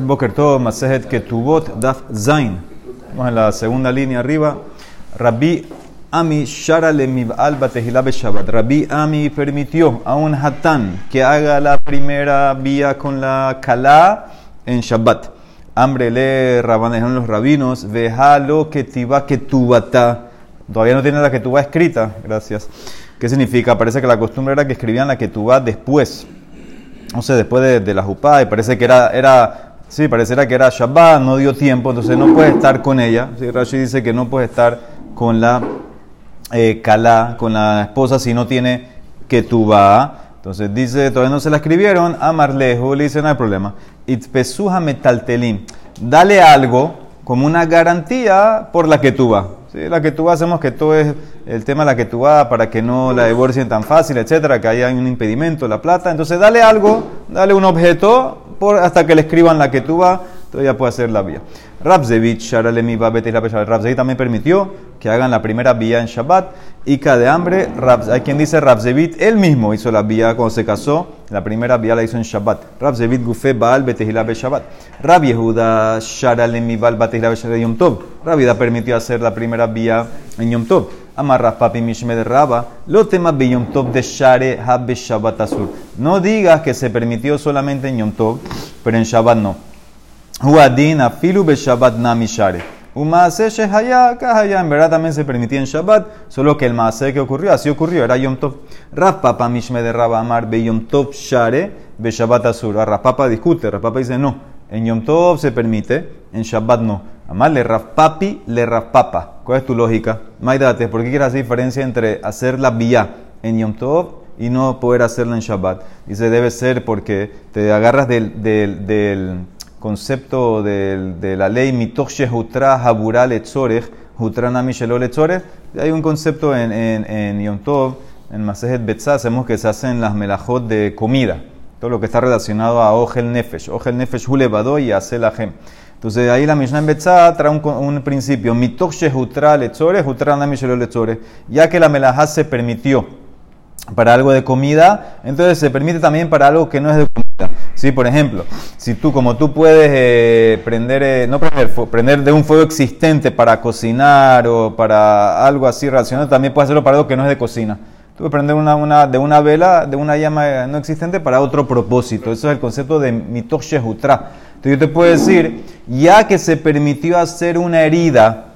Boker Tov, Masejet Ketubot, Daf Zain. Vamos en la segunda línea arriba. Rabbi Ami Shara le Mibal Batehila Shabbat. Rabbi Ami permitió a un hatán que haga la primera vía con la kala en Shabbat. Hambre le rabanejaron los rabinos. Vejalo Ketiva Ketubata. Todavía no tiene la Ketubá escrita. Gracias. ¿Qué significa? Parece que la costumbre era que escribían la Ketubá después no sé, después de, la jupá, y parece que era, era, sí, pareciera que era Shabbat, no dio tiempo, entonces no puede estar con ella. Sí, Rashi dice que no puede estar con la eh, Kalá, con la esposa, si no tiene Ketubá. Entonces dice, todavía no se la escribieron, a Marlejo le dice, no hay problema. Itpesuja metaltelim, dale algo como una garantía por la Ketubá. ¿sí? La Ketubá hacemos que todo es el tema de la vas para que no la divorcien tan fácil, etcétera, que haya un impedimento, la plata. Entonces, dale algo, dale un objeto por, hasta que le escriban la que tú vas, todavía puede hacer la vía. Rabzevich, Rabzevich también permitió que hagan la primera vía en Shabbat. Y de hambre, hay quien dice Rabzevit, él mismo hizo la vía cuando se casó, la primera vía la hizo en Shabbat. Rabzevit Gufe Baal Betehila Be Shabbat. Rab Yehuda Sharalemi Baal Betehila Be Yom Tov. Rabida permitió hacer la primera vía en Yom Tov. Amarras papi mishme de raba, lo temas de Yom Tov de Share Habbe Shabbat Asur. No digas que se permitió solamente en Yom Tov, pero en Shabbat no. Huadin afilu be Shabbat nami Share. Un maase shehaya, kahaya, en verdad también se permitía en Shabbat, solo que el maase que ocurrió, así ocurrió, era Yom Tov. Papa mishme de raba amar be Yom Tov Share be Shabbat Asur. Papa discute, Papa dice no, en Yom Tov se permite, en Shabbat no. Amar le Papi, le Papa. ¿Cuál es tu lógica? Maidate, ¿por qué quieres hacer diferencia entre hacer la vía en Yom Tov y no poder hacerla en Shabbat? Dice, debe ser porque te agarras del, del, del concepto del, de la ley mitoch shehutra habura letzorech, hutra nami shelo Hay un concepto en, en, en Yom Tov, en Masejet Betzah, hacemos que se hacen las melajot de comida. Todo lo que está relacionado a Ogel Nefesh. Ogel Nefesh hulevado y hace la gem. Entonces ahí la Mishnah en Betzá trae un, un principio, mitoche jutra lechore, namishelo lechore. Ya que la melajá se permitió para algo de comida, entonces se permite también para algo que no es de comida. Sí, por ejemplo, si tú, como tú puedes eh, prender, eh, no prender, prender de un fuego existente para cocinar o para algo así relacionado, también puedes hacerlo para algo que no es de cocina. Tú puedes prender de una vela, de una llama no existente para otro propósito. Eso es el concepto de mitoche jutra. Entonces yo te puedo decir, ya que se permitió hacer una herida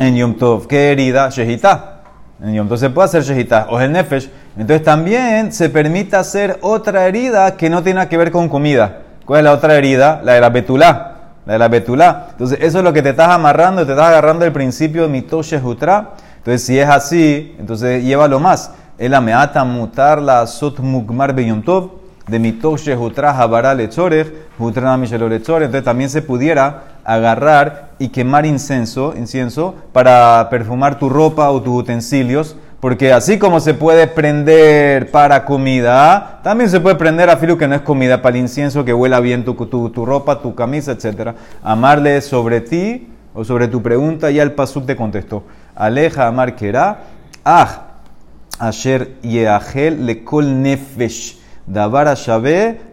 en Yom Tov, ¿qué herida? Shehita. En Yom Tov se puede hacer Shehita o el Nefesh. Entonces también se permite hacer otra herida que no tiene que ver con comida. ¿Cuál es la otra herida? La de la betulá. La de la betulá. Entonces eso es lo que te estás amarrando, te estás agarrando el principio de mito Shehutra. Entonces si es así, entonces llévalo más. El ameata mutar la sot mugmar be Yom Tov de mitoshe jutra habara lechorech, lechorech. Entonces también se pudiera agarrar y quemar incienso, incienso para perfumar tu ropa o tus utensilios. Porque así como se puede prender para comida, también se puede prender a filo que no es comida, para el incienso que huela bien tu, tu, tu ropa, tu camisa, etc. Amarle sobre ti o sobre tu pregunta, ya el pasuk te contestó. Aleja amar kera, ah, asher yeahel lekol nefesh. Davar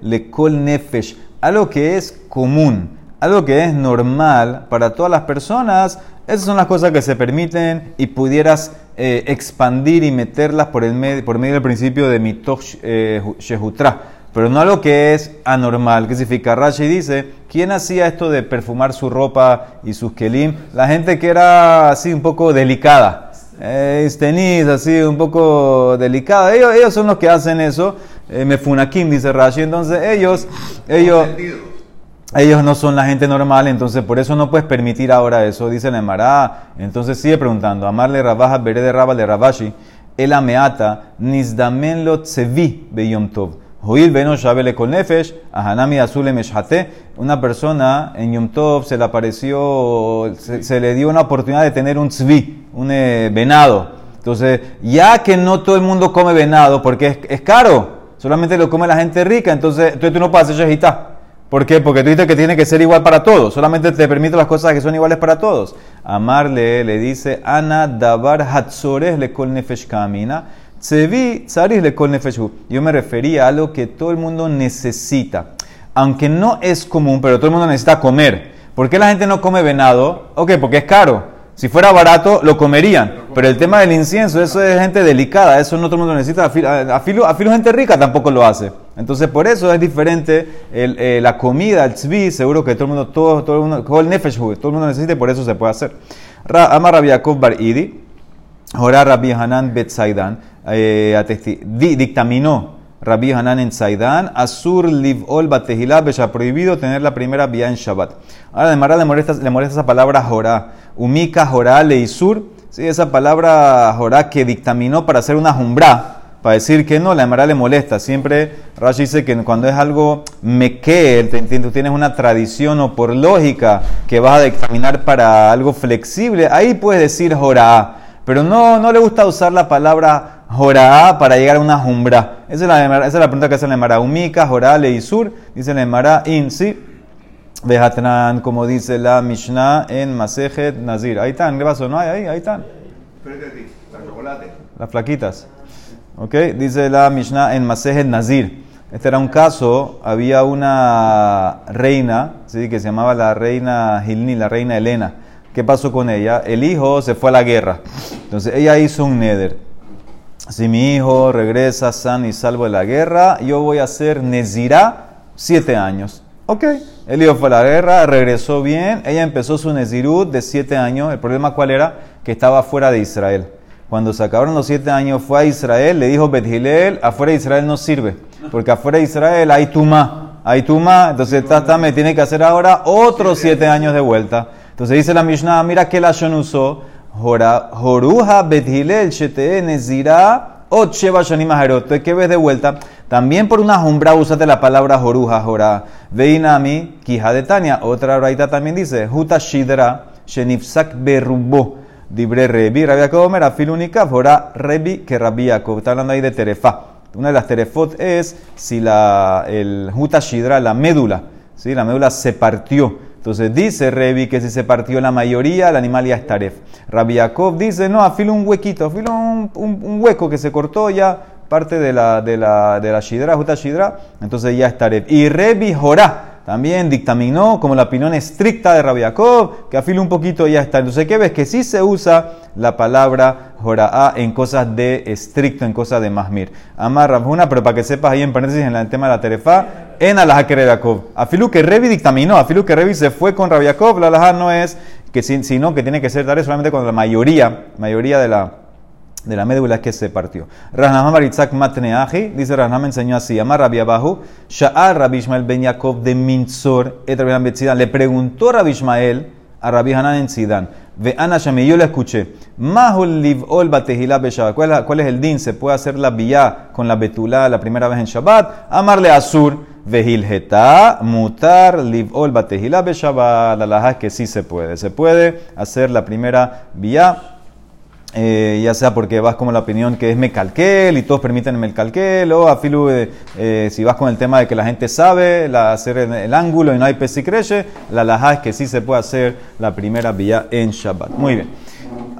le kol nefesh. Algo que es común, algo que es normal para todas las personas, esas son las cosas que se permiten y pudieras eh, expandir y meterlas por, el por medio del principio de mitoch eh, shehutra. Pero no algo que es anormal. ¿Qué significa? Rashi dice, ¿quién hacía esto de perfumar su ropa y sus kelim? La gente que era así un poco delicada. Eh, así un poco delicada. Ellos, son los que hacen eso eh, Mefunakim, dice Rashi. Entonces ellos, ellos, ellos no son la gente normal, entonces por eso no puedes permitir ahora eso, dice la Emara. Entonces sigue preguntando, amarle rabaja, veré de raba de rabashi, el ameata, nizdamen lo tsevi beyom tov. Joil beno shabele con nefesh, ahanami azule meshate. Una persona en Yom Tov se le apareció, se, le dio una oportunidad de tener un tzvi, un eh, venado. Entonces, ya que no todo el mundo come venado porque es, es caro, solamente lo come la gente rica, entonces, entonces tú no puedes hacer shehita. ¿Por qué? Porque tú dices que tiene que ser igual para todos, solamente te permite las cosas que son iguales para todos. Amarle le dice, Ana davar hatzores le kol nefesh kamina, tsevi tzaris le kol Yo me refería a algo que todo el mundo necesita. aunque no es común, pero todo el mundo necesita comer. ¿Por qué la gente no come venado? Ok, porque es caro. Si fuera barato, lo comerían. Pero el tema del incienso, eso es gente delicada, eso no todo el mundo necesita. A filo, gente rica tampoco lo hace. Entonces, por eso es diferente eh, la comida, el tzvi, seguro que todo el mundo, todo, todo el mundo, todo el todo el mundo necesita y por eso se puede hacer. Amar Rabbi Bar Idi, Jorah Rabbi Hanan Bet eh, dictaminó Rabbi Hanan en Saidan, Asur Livol Batehilá, ha prohibido tener la primera vía en Shabbat. Ahora, además le molesta, le molesta esa palabra Jorá, Umika Jorá Leisur, ¿sí? esa palabra Jorá que dictaminó para hacer una jumbra, para decir que no, la Emara le molesta. Siempre Rashi dice que cuando es algo meque, tú tienes una tradición o por lógica que vas a dictaminar para algo flexible, ahí puedes decir Jorá. Pero no, no le gusta usar la palabra Jorá para llegar a una jumbra. Esa es la, esa es la pregunta que hace la Emara. Umika, Jorá, Leisur. Dice la Emara, in, sí. Vejatran, como dice la Mishnah en Masejet Nazir. Ahí están, ¿qué pasó? No hay ahí, ahí están. Las flaquitas. Ok, dice la Mishnah en Masejet Nazir. Este era un caso, había una reina, ¿sí? que se llamaba la reina Gilni, la reina Elena. ¿Qué pasó con ella? El hijo se fue a la guerra. Entonces ella hizo un neder si mi hijo regresa sano y salvo de la guerra, yo voy a ser Nezirá siete años. Ok, el hijo fue a la guerra, regresó bien, ella empezó su Nezirut de siete años. El problema cuál era? Que estaba fuera de Israel. Cuando se acabaron los siete años, fue a Israel, le dijo Bethilel, afuera de Israel no sirve, porque afuera de Israel hay Tumá, hay Tumá, entonces Tata me tiene que hacer ahora otros siete años de vuelta. Entonces dice la Mishnah, mira que la Shon usó, Joruja Bethilel Shete Nezira Ot Sheba Shanim Entonces, ¿qué ves de vuelta? También por una jumbra usate la palabra Joruja, Jorá. Veinami, Kija de Tania. Otra raita también dice, Huta Shidra Shenifsak Berubo. Dibre Rebi, Rabbi Yaakov Mer, Afilunikaf, Jorá Rebi, que Yaakov. Está hablando ahí de Terefa. Una de las terefot es si la, el Huta Shidra, la médula, ¿sí? la médula se partió. Entonces dice Revi que si se partió la mayoría, el animal ya es taref. Rabbi Yaakov dice, no, afilo un huequito, afilo un, un, hueco que se cortó ya, parte de la, de la, de la shidra, juta shidra, entonces ya es taref. Y Revi Jorá también dictaminó como la opinión estricta de Rabbi Yaakov, que afilo un poquito ya está. Entonces, ¿qué ves? Que sí se usa la palabra Jorá en cosas de estricto, en cosas de masmir. Amar Rabjuna, pero para que sepas ahí en paréntesis en el tema de la terefa, en Alajá que Yaakov. Afilu que Revi dictaminó, Afilu que Revi se fue con Rabbi Yaakov, la Alajá no es que sino que tiene que ser tal solamente cuando la mayoría, mayoría de la de la médula que se partió. Rahnam Baritzak Matneaji, dice Rahnam enseñó así, Amar Rabbi Abahu, Sha'ar Rabbi Ishmael Ben Yaakov de Minzor, et Rabbi le preguntó Rabbi Ishmael a Rabbi Hanan en Sidán, Ve Ana Shami, yo le escuché, Mahul Livol Batehila Beshabat, ¿cuál es el din? ¿Se puede hacer la vía con la betulá la primera vez en Shabbat? Amarle Asur, Vehilheta, Mutar Livol Batehila Beshabat, la laja que sí se puede, se puede hacer la primera vía eh, ya sea porque vas como la opinión que es mecalquel y todos permiten mecalquel, o afilu, eh, eh, si vas con el tema de que la gente sabe la, hacer el, ángulo y no hay crece la laja es que sí se puede hacer la primera vía en Shabbat. Muy bien.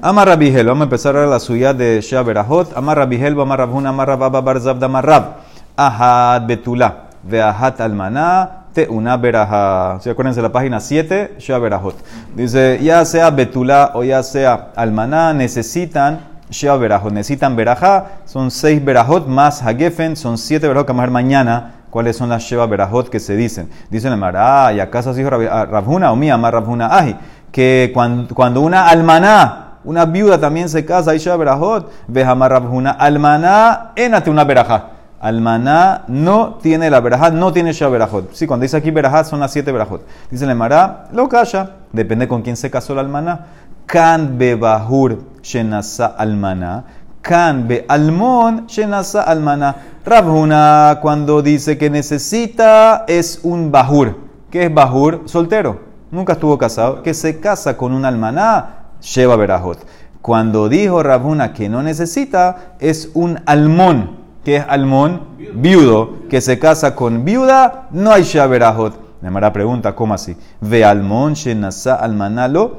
Amar Rabihel, vamos a empezar ahora la suya de Shaberahot. Amar Rabihel, Amar Rabhun, Amar Rababa Barzab Damarrab. Ahad Betula, Veahat Almaná una veraja. ¿Se acuérdense la página 7? Verajot. Dice, ya sea betulá o ya sea almaná, necesitan Shea verajot. Necesitan verajá. Son seis verajot más hagefen. Son siete verajot que vamos a ver mañana. ¿Cuáles son las Sheva verajot que se dicen? Dicen el ah, ¿y acaso dijo Rabjuna o mía, más Rabjuna Aji? Que cuando, cuando una almaná, una viuda también se casa, y Shea verajot, vejamar Rabjuna, almaná, enate una verajá. Almaná no tiene la verajá, no tiene ya verajot. Sí, cuando dice aquí verajá son las siete verajot. Dice el Mará, lo calla, depende con quién se casó la almaná. Kan be bahur shenasa almaná. Kan be almon shenasa almaná. Rabhuna cuando dice que necesita es un bahur. ¿Qué es bahur? Soltero. Nunca estuvo casado. Que se casa con un almaná, lleva verajot. Cuando dijo Rabhuna que no necesita, es un almón que es almón, viudo, que se casa con viuda, no hay shaberajot. Mara pregunta, ¿cómo así? Ve almón, shenasa almanalo,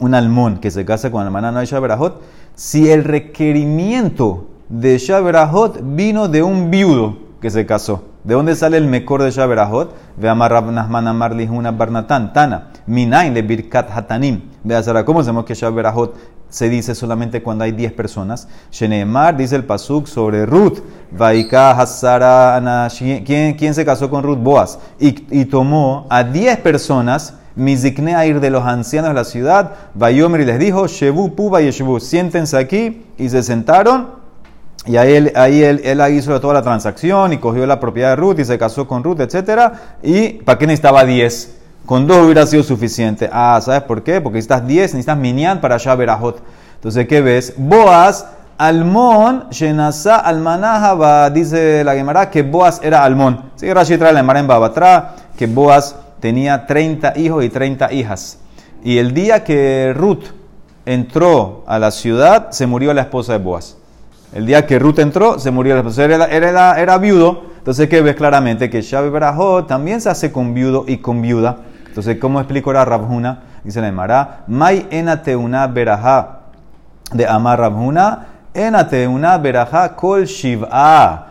un almón que se casa con almaná, no hay shaberajot. Si el requerimiento de shaberajot vino de un viudo que se casó. ¿De dónde sale el mejor de Shaberahot? Ve Amar Rab Nahman Amar Lihuna Barnatan, Tana, Minain le Birkat Hatanim. Ve a ¿cómo sabemos que Shaberahot se dice solamente cuando hay 10 personas? Sheneemar dice el Pasuk sobre Ruth. Vaika Hazara ¿Quién, ¿Quién se casó con Ruth? Boaz. Y, y tomó a 10 personas Mizikne a ir de los ancianos de la ciudad, Vayomer y les dijo, Shebu Puba y Shebu, siéntense aquí, y se sentaron, y ahí, él, ahí él, hizo toda la transacción y cogió la propiedad de Ruth y se casó con Ruth, etc. ¿Y para qué necesitaba 10? Con dos hubiera sido suficiente. Ah, ¿sabes por qué? Porque necesitas 10, necesitas minyan para Shaberahot. Entonces, ¿qué ves? Boaz, Almón, Shenasa, Almanahaba, dice la Gemara que Boaz era Almón. Sí, Rashi trae la Gemara en Babatra, que Boaz tenía 30 hijos y 30 hijas. Y el día que Ruth entró a la ciudad, se murió la esposa de Boaz. El día que Ruth entró, se murió la esposa. Era, era, era, viudo. Entonces, que ves claramente que Shabe Barajot también se hace con viudo y con viuda. Entonces, ¿cómo explico la Rabjuna? Dice la Emara, Mai enate una berajá de Amar Rabjuna, enate una berajá kol shiv'a.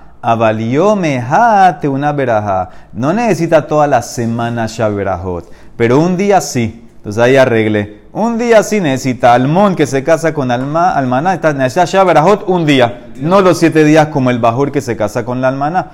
te una berajá. No necesita toda la semana Shaberahot, pero un día sí. Entonces ahí arregle. Un día sí necesita Almón que se casa con Alma, Almaná, necesita Shaberahot un día, no los siete días como el Bajur que se casa con la Almaná.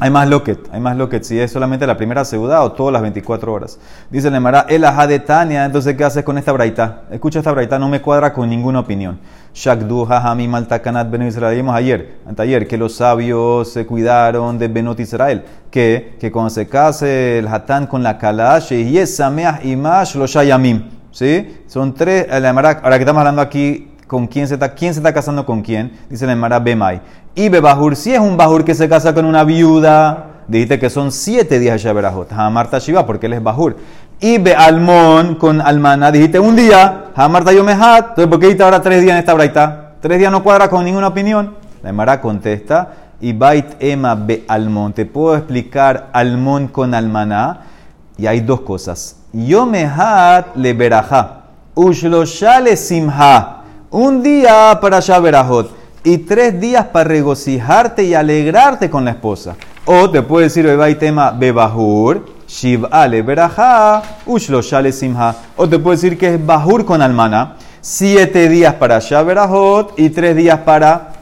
Hay más loquet, hay más loquet. Si es solamente la primera segunda o todas las 24 horas. Dice Nemara, el ajá de Tania. Entonces, ¿qué haces con esta braita? Escucha esta braita, no me cuadra con ninguna opinión. Shakdu hajami maltakanat ben Israel. Vimos ayer, ayer, que los sabios se cuidaron de Benot Israel. Que, que cuando se case el hatán con la kalash, y es imash lo shayamim. ¿Sí? Son tres, ahora que estamos hablando aquí con quién se está, quién se está casando con quién, dice la Emara Bemai. Y Bebahur, si es un Bahur que se casa con una viuda, dijiste que son siete días de Shaberajot. Hamarta Shiva, porque él es Bahur. Y Be Almón con Almana, dijiste un día, Hamarta Yomehat, entonces ¿por qué dijiste ahora tres días en esta braita? Tres días no cuadra con ninguna opinión. La Emara contesta, y Bait Ema Be Almón, te puedo explicar Almón con Almaná, y hay dos cosas. Yomehat le Berajá, Ushloshale Simha un día para Shaberajot y tres días para regocijarte y alegrarte con la esposa. O te puede decir, hoy tema Bebahur, Shiv Ale Berajá, Ushlo Shale Simha. O te puede decir que es Bahur con almana, siete días para Shaberajot y tres días para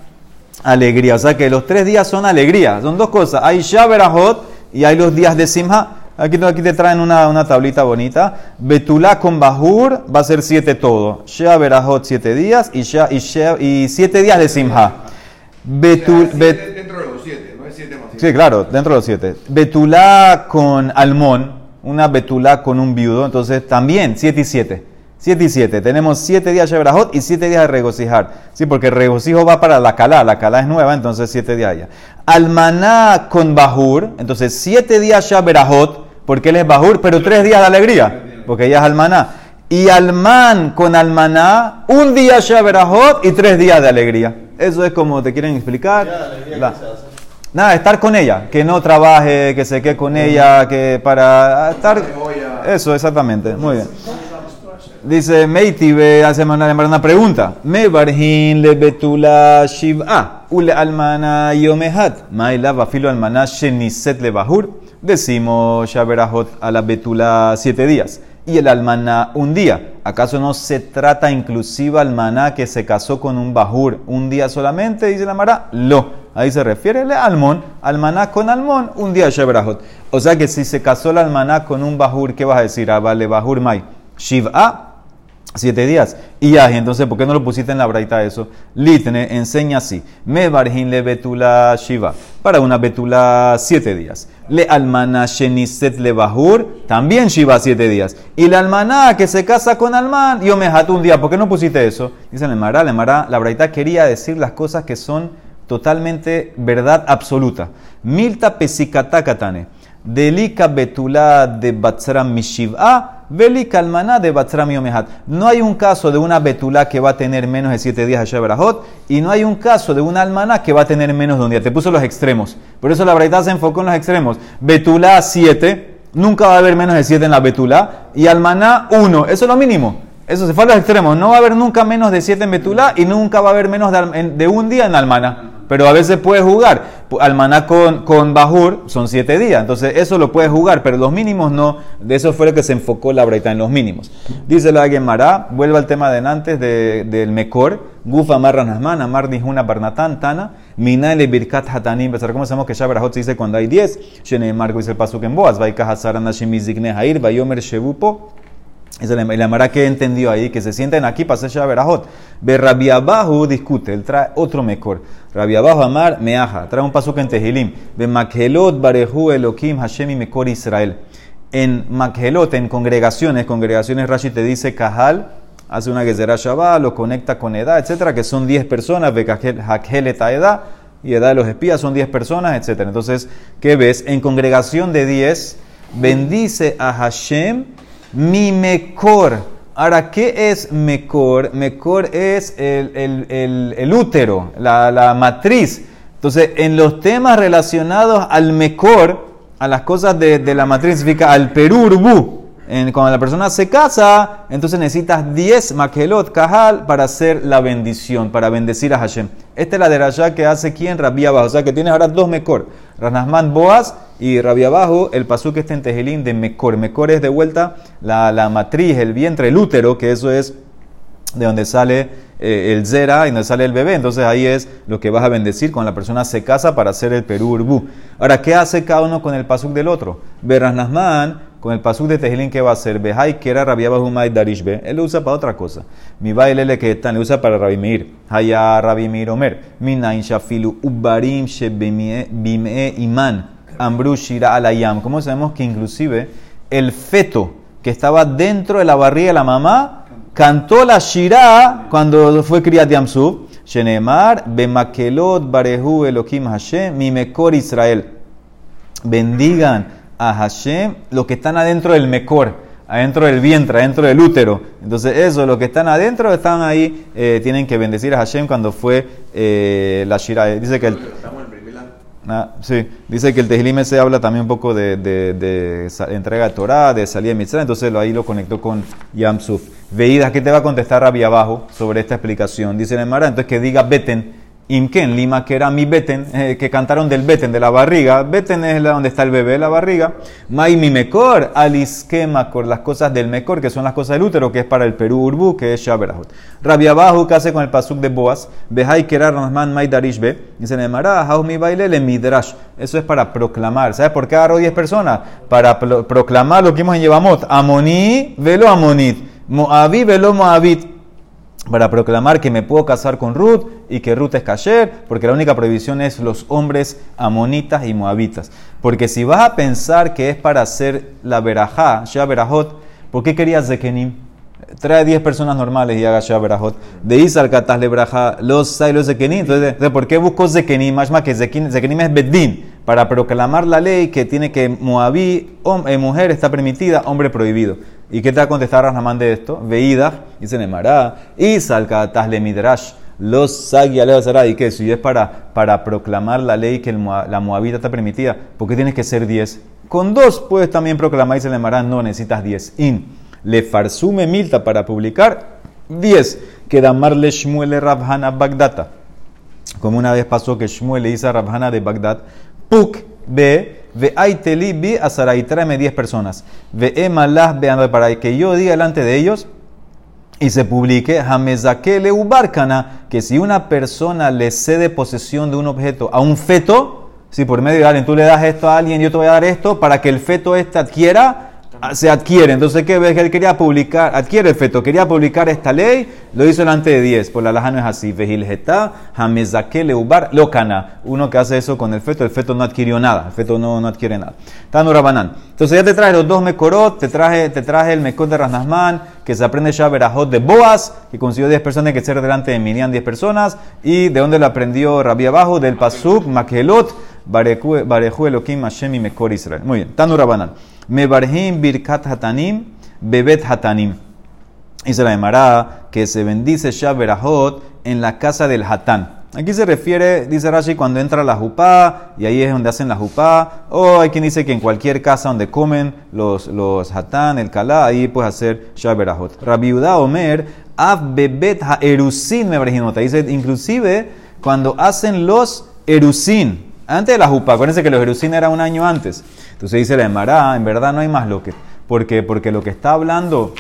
alegría. O sea que los tres días son alegría. Son dos cosas. Hay Shaberajot y hay los días de Simha. Aquí, aquí te traen una, una tablita bonita. Betulá con Bajur va a ser siete todo. Shea Berajot siete días y, Shea, y, y siete días de Simha. Betul, dentro de los siete, no es siete más Sí, claro, dentro de los siete. Betulá con Almón, una Betulá con un viudo, entonces también siete y siete. 7 y 7. Tenemos 7 días de y 7 días de regocijar. Sí, porque el regocijo va para la Calá. La Calá es nueva, entonces 7 días ya. Almaná con Bajur. Entonces 7 días Shaberahot porque él es Bajur, pero tres días de alegría, porque ella es Almaná. Y Alman con Almaná, un día Shaberahot y tres días de alegría. Eso es como te quieren explicar. Nada, estar con ella, que no trabaje, que se quede con ella, que para estar... Eso, exactamente. Muy bien. Dice Meiti, ve hace una pregunta. Me barjin le betula shiv'a, ule almana yomehat, maila filo almana sheniset le bahur. Decimos Shaberahot a la betula siete días y el almaná un día. ¿Acaso no se trata inclusiva almaná que se casó con un bajur un día solamente? Dice la Mara, lo. Ahí se refiere al almón, almaná con almón, un día Shaberahot. O sea que si se casó el almaná con un bajur, ¿qué vas a decir? Ah, vale, bajur mai. Shiv'a Siete días. Y ya, entonces, ¿por qué no lo pusiste en la braita eso? Litne enseña así. Me barjin le betula shiva. Para una betula, siete días. Le almana sheniset le bahur. También shiva, siete días. Y la almaná que se casa con alman, yo me jato un día. ¿Por qué no pusiste eso? Dice el Mara, la braita quería decir las cosas que son totalmente verdad absoluta. Milta pesikatakatane. Delika betula de batzram mishiv'a. Veli kalmaná de Batzram Yomehat. No hay un caso de una betulá que va a tener menos de siete días de Shebrahot y no hay un caso de una almaná que va a tener menos de un día. Te puso los extremos. Por eso la verdad se enfocó en los extremos. Betulá 7, nunca va a haber menos de 7 en la betulá. Y almaná 1, eso es lo mínimo. Eso se fue a los extremos. No va a haber nunca menos de 7 en Betulá y nunca va a haber menos de, un día en Almaná. Pero a veces puedes jugar. Almaná con, con Bajur son 7 días. Entonces eso lo puedes jugar, pero los mínimos no. De eso fue lo que se enfocó la Braita en los mínimos. Dice la Gemara, vuelve al tema de antes de- del Mekor. Guf Amar Ranasman, Amar Nihuna Barnatán, Tana, Minaele Birkat Hatanim. Pero ¿cómo sabemos que Shabrahot se dice cuando hay 10? Shene Marco dice el pasuk en Boaz. Vaika Hazar Anashim Mizikne Hair, Vayomer Shebupo. Es el, el Amara que entendió ahí, que se sienten aquí para hacer Shaberahot. Ve Rabbi Abahu discute, él trae otro mejor. Rabbi Abahu Amar Meaja, trae un pasuk en Tehilim. Ve Makhelot Barehu Elohim Hashem y Mekor Israel. En Makhelot, en congregaciones, congregaciones Rashi te dice Kahal, hace una Gezerah Shabbat, lo conecta con edad, etcétera, que son 10 personas, Ve Hakhelet edad, y edad de los espías son 10 personas, etcétera. Entonces, ¿qué ves? En congregación de 10, bendice a Hashem mi mecor. Ahora, ¿qué es mecor? Mecor es el, el- el- el útero, la, la matriz. Entonces, en los temas relacionados al mecor, a las cosas de, de la matriz, significa al perurbu. Cuando la persona se casa, entonces necesitas 10 makelot kahal para hacer la bendición, para bendecir a Hashem. Esta es la derashá que hace quien Rabbi Abajo. O sea que tienes ahora dos mekor. Ranasman Boaz y Rabbi Abajo, el pasú que está en Tejilín de mekor. Mekor es de vuelta la, la matriz, el vientre, el útero, que eso es de donde sale eh, el zera y donde sale el bebé. Entonces ahí es lo que vas a bendecir cuando la persona se casa para hacer el perú urbú. Ahora, ¿qué hace cada uno con el pasuk del otro? Berrasnasman, con el pasuk de Tejilín, ¿qué va a hacer? Behai que era rabiaba humay darishbe. Él lo usa para otra cosa. Mi baile que tan, le usa para Rabbi Meir. Haya Rabbi Meir Omer. Minain shafilu ubarim shebime iman. Ambru shira alayam. ¿Cómo sabemos que inclusive el feto que estaba dentro de la barriga de la mamá cantó la Shirah cuando fue Kriyat Yamsuf. Shenemar, Bemakelot, Barehu, Elohim Hashem, Mimekor Israel. Bendigan a Hashem los que están adentro del Mekor, adentro del vientre, adentro del útero. Entonces, eso, los que están adentro, están ahí, eh, tienen que bendecir a Hashem cuando fue eh, la Shirah. Dice que el. Ah, sí, dice que el se habla también un poco de, de- entrega de Torah, de salida de Mitzrayim, entonces lo, ahí lo conectó con Yamsuf. Veídas, ¿qué te va a contestar Rabbi abajo sobre esta explicación? Dice el Emara, entonces que diga Beten, Imken, Lima, que era mi Beten, eh, que cantaron del Beten, de la barriga. Beten es la, donde está el bebé, la barriga. Mai mi mekor, alisquema, con las cosas del mekor, que son las cosas del útero, que es para el Perú Urbu, que es Shaberahut. Rabbi abajo, que hace con el pasuk de Boaz, Behai kerar Rahman Mai Darish Be, dice en el Emara, Hau mi baile le midrash. Eso es para proclamar. ¿Sabes por qué agarró 10 personas? Para pro- proclamar lo que vimos en Yevamot. Amoní, velo Amonit. Moabí, velo Moabit para proclamar que me puedo casar con Ruth y que Ruth es kasher, porque la única prohibición es los hombres amonitas y moabitas. Porque si vas a pensar que es para hacer la verajá, ya verajot, ¿por qué querías Zekenim? Trae 10 personas normales y haga ya verajot. De Isar katas le braja los sai los Zekenim. Entonces, ¿por qué busco Zekenim? Más más que Zekenim, es Bedín, para proclamar la ley que tiene que Moabí, eh, mujer está permitida, hombre prohibido. ¿Y qué te va a contestar Rasnamán de esto? Veída, dice Nemará, y salcatas le midrash, los sagi aleva y que si es para, para proclamar la ley que la moabita está permitida, ¿por qué tienes que ser 10? Con dos puedes también proclamar, dice Nemará, no necesitas 10. In, le farsume milta para publicar 10. Que damarle Shmuel Rabhana Bagdata. Como una vez pasó que Shmuel le dice a Rabhana de Bagdad, Puk be ve aiteli bi asarai, tráeme 10 personas. Ve emalah be andar para que yo diga delante de ellos y se publique Hamezakele Ubarkana, que si una persona le cede posesión de un objeto a un feto, si por medio de alguien tú le das esto a alguien, yo te voy a dar esto para que el feto este adquiera, se adquiere. Entonces, ¿qué ves? Él quería publicar, adquiere el feto, quería publicar esta ley, lo hizo delante de 10. Por la laja no es así. Vejilgeta, Hamezakele Ubar, Lokana. Uno que hace eso con el feto, el feto no adquirió nada, el feto no, no adquiere nada. Tanu Rabanán. Entonces, ya te traje los dos mekorot, te traje, te traje el mekot de Rasnasman, que se aprende ya verajot de Boaz, que consiguió 10 personas, que ser delante de Minian 10 personas, y de dónde lo aprendió Rabbi abajo, del Pasuk, Makelot, Bareju Elohim Hashem y Mekor Israel. Muy bien, Tanu Rabanán. Mebarhim Birkat Hatanim, Bebet Hatanim. Dice la Emara que se bendice ya verajot en la casa del Hatán. Aquí se refiere, dice Rashi, cuando entra la jupá, y ahí es donde hacen la jupá, o hay quien dice que en cualquier casa donde comen los, los hatán, el kalá, ahí puedes hacer shaberahot. Rabiudá Omer, av bebet ha erusin me Dice, inclusive, cuando hacen los erusin, antes de la jupá, acuérdense que los erusin era un año antes. Entonces dice la Emara, en verdad no hay más lo que. ¿Por qué? Porque lo que está hablando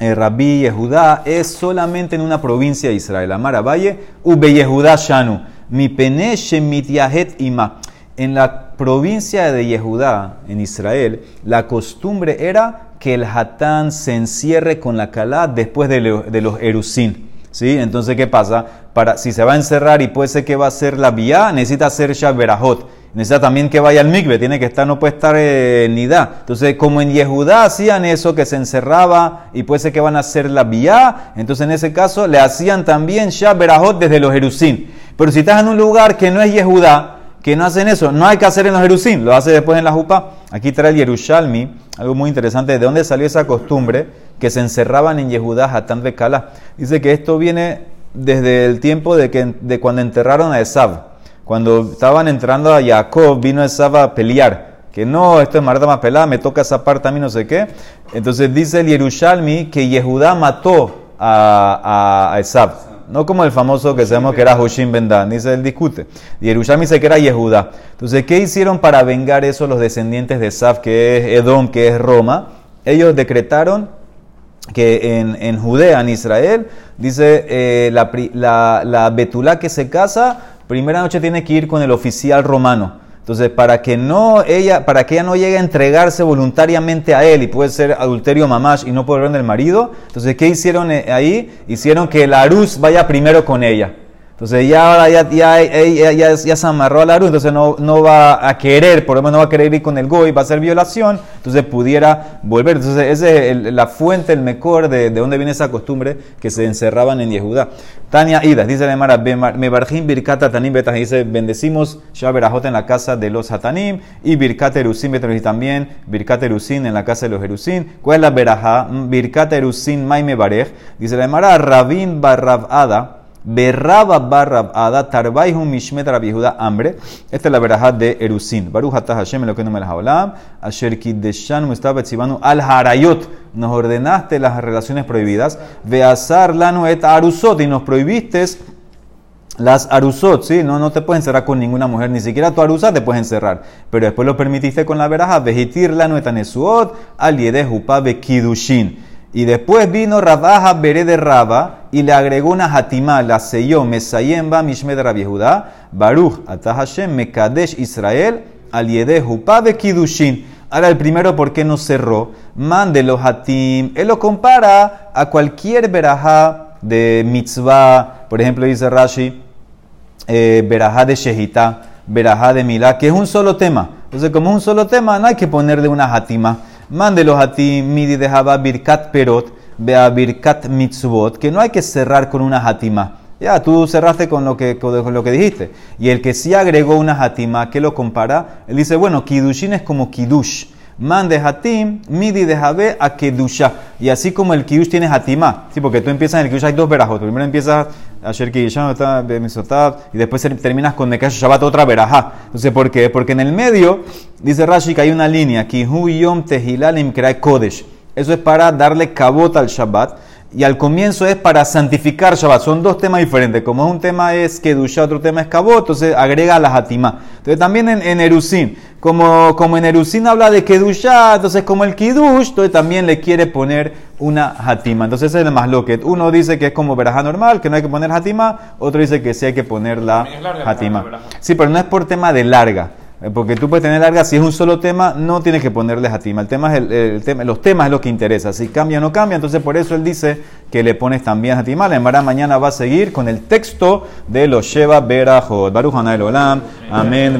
eh, Rabí Yehudá es solamente en una provincia de Israel. Amara Valle, Ube Yehudá Shanu, mi pene Shemitiahet Ima. En la provincia de Yehudá, en Israel, la costumbre era que el hatán se encierre con la calá después de, los erusín. Entonces, ¿qué pasa? Para, si se va a encerrar y puede ser que va a ser la vía, necesita hacer Shaberahot necesita también que vaya al migbe, tiene que estar, no puede estar en nidá. Entonces, como en Yehudá hacían eso, que se encerraba y puede ser que van a hacer la vía, entonces en ese caso le hacían también Shaberahot desde los Jerusín. Pero si estás en un lugar que no es Yehudá, que no hacen eso, no hay que hacer en los Jerusín, lo hace después en la Jupa. Aquí trae el Yerushalmi, algo muy interesante, de dónde salió esa costumbre que se encerraban en Yehudá, Hatán de Kala. Dice que esto viene desde el tiempo de, que, de cuando enterraron a Esab. Cuando estaban entrando a Jacob, vino Esab a pelear. Que no, esto es Marta más pelada, me toca esa parte a mí, no sé qué. Entonces dice el Yerushalmi que Yehudá mató a, a, Esab. No como el famoso que sabemos que era Hushim Ben dice él discute. Yerushalmi dice que era Yehudá. Entonces, ¿qué hicieron para vengar eso los descendientes de Esab, que es Edom, que es Roma? Ellos decretaron que en, en Judea, en Israel, dice eh, la, la, la betulá que se casa primera noche tiene que ir con el oficial romano. Entonces, para que no ella, para que ella no llegue a entregarse voluntariamente a él y puede ser adulterio mamash y no poder ver el marido, entonces, ¿qué hicieron eh, ahí? Hicieron que la Aruz vaya primero con ella. Entonces ya ahora ya, ya, ya, ya, se amarró a la luz, entonces no, no va a querer, por lo menos no va a querer ir con el goy, va a ser violación, entonces pudiera volver. Entonces esa es la fuente, el mejor de, de dónde viene esa costumbre que se encerraban en Yehudá. Tania Ida, dice la Mara, me barjim birkata tanim betas, dice, bendecimos Shaberajot en la casa de los hatanim y birkat erusin y también birkat erusin en la casa de los erusin. ¿Cuál es la berajá? Birkat erusin maime barej. Dice la Mara, rabin barrabada Berraba barra ada tarbaihu mishmet rabihuda hambre. Esta es la verajat de Erusin. Baruch atah Hashem lo que no me las. Asher kiddeshan mustaba al harayot. Nos ordenaste las relaciones prohibidas. Veazar lanu et arusot. Y nos prohibiste las arusot, ¿sí? No, no te puedes encerrar con ninguna mujer, ni siquiera tu arusa te puedes encerrar. Pero después lo permitiste con la veraja, vejitir la nuetanesuot, al yedehupa bekidushin. Y después vino Rabaja Bere de Raba y le agregó una hatimá, la selló, Mesayemba Mishmed Rabiehudá, Baruch Atah Mekadesh Israel, al Jupabe Kidushin. Ahora el primero, ¿por qué no cerró? Mande los hatim. Él lo compara a cualquier verajá de mitzvah, por ejemplo dice Rashi, eh, de Shehita, verajá de Milá, que es un solo tema. Entonces, como es un solo tema, no hay que ponerle una hatimá mándelos a ti, midi dejaba birkat perot, vea birkat mitzvot, que no hay que cerrar con una hatima. Ya, tú cerraste con lo que, con lo que dijiste. Y el que sí agregó una hatima, ¿qué lo compara? Él dice, bueno, kidushin es como kidush. Man de hatim, midi de jabe a kedusha. Y así como el kidush tiene hatima. Sí, porque tú empiezas en el kidush hay dos verajot. Primero empiezas a Asher y después terminas con Nekash Shabbat otra verajá. Entonces, ¿por qué? Porque en el medio, dice Rashi, que hay una línea, Kihu Yom Tehilalim Kodesh. Eso es para darle cabota al Shabbat y al comienzo es para santificar Shabbat. Son dos temas diferentes. Como un tema es Kedusha, otro tema es Kabot, entonces agrega la Hatimá. Entonces también en, en Erusin, como, como en Erusin habla de Kedusha, entonces como el Kidush, entonces también le quiere poner una Hatima. Entonces ese es el más loquet. Uno dice que es como verajá normal, que no hay que poner Hatima, otro dice que sí hay que poner la Hatima. Sí, pero no es por tema de larga. Eh, porque tú puedes tener larga, si es un solo tema, no tienes que ponerles a. El tema es el, tema, los temas es lo que interesa. Si cambia o no cambia, entonces por eso él dice que le pones también a La Emara mañana va a seguir con el texto de los Sheva Berajot. Baruch Olam. Amén.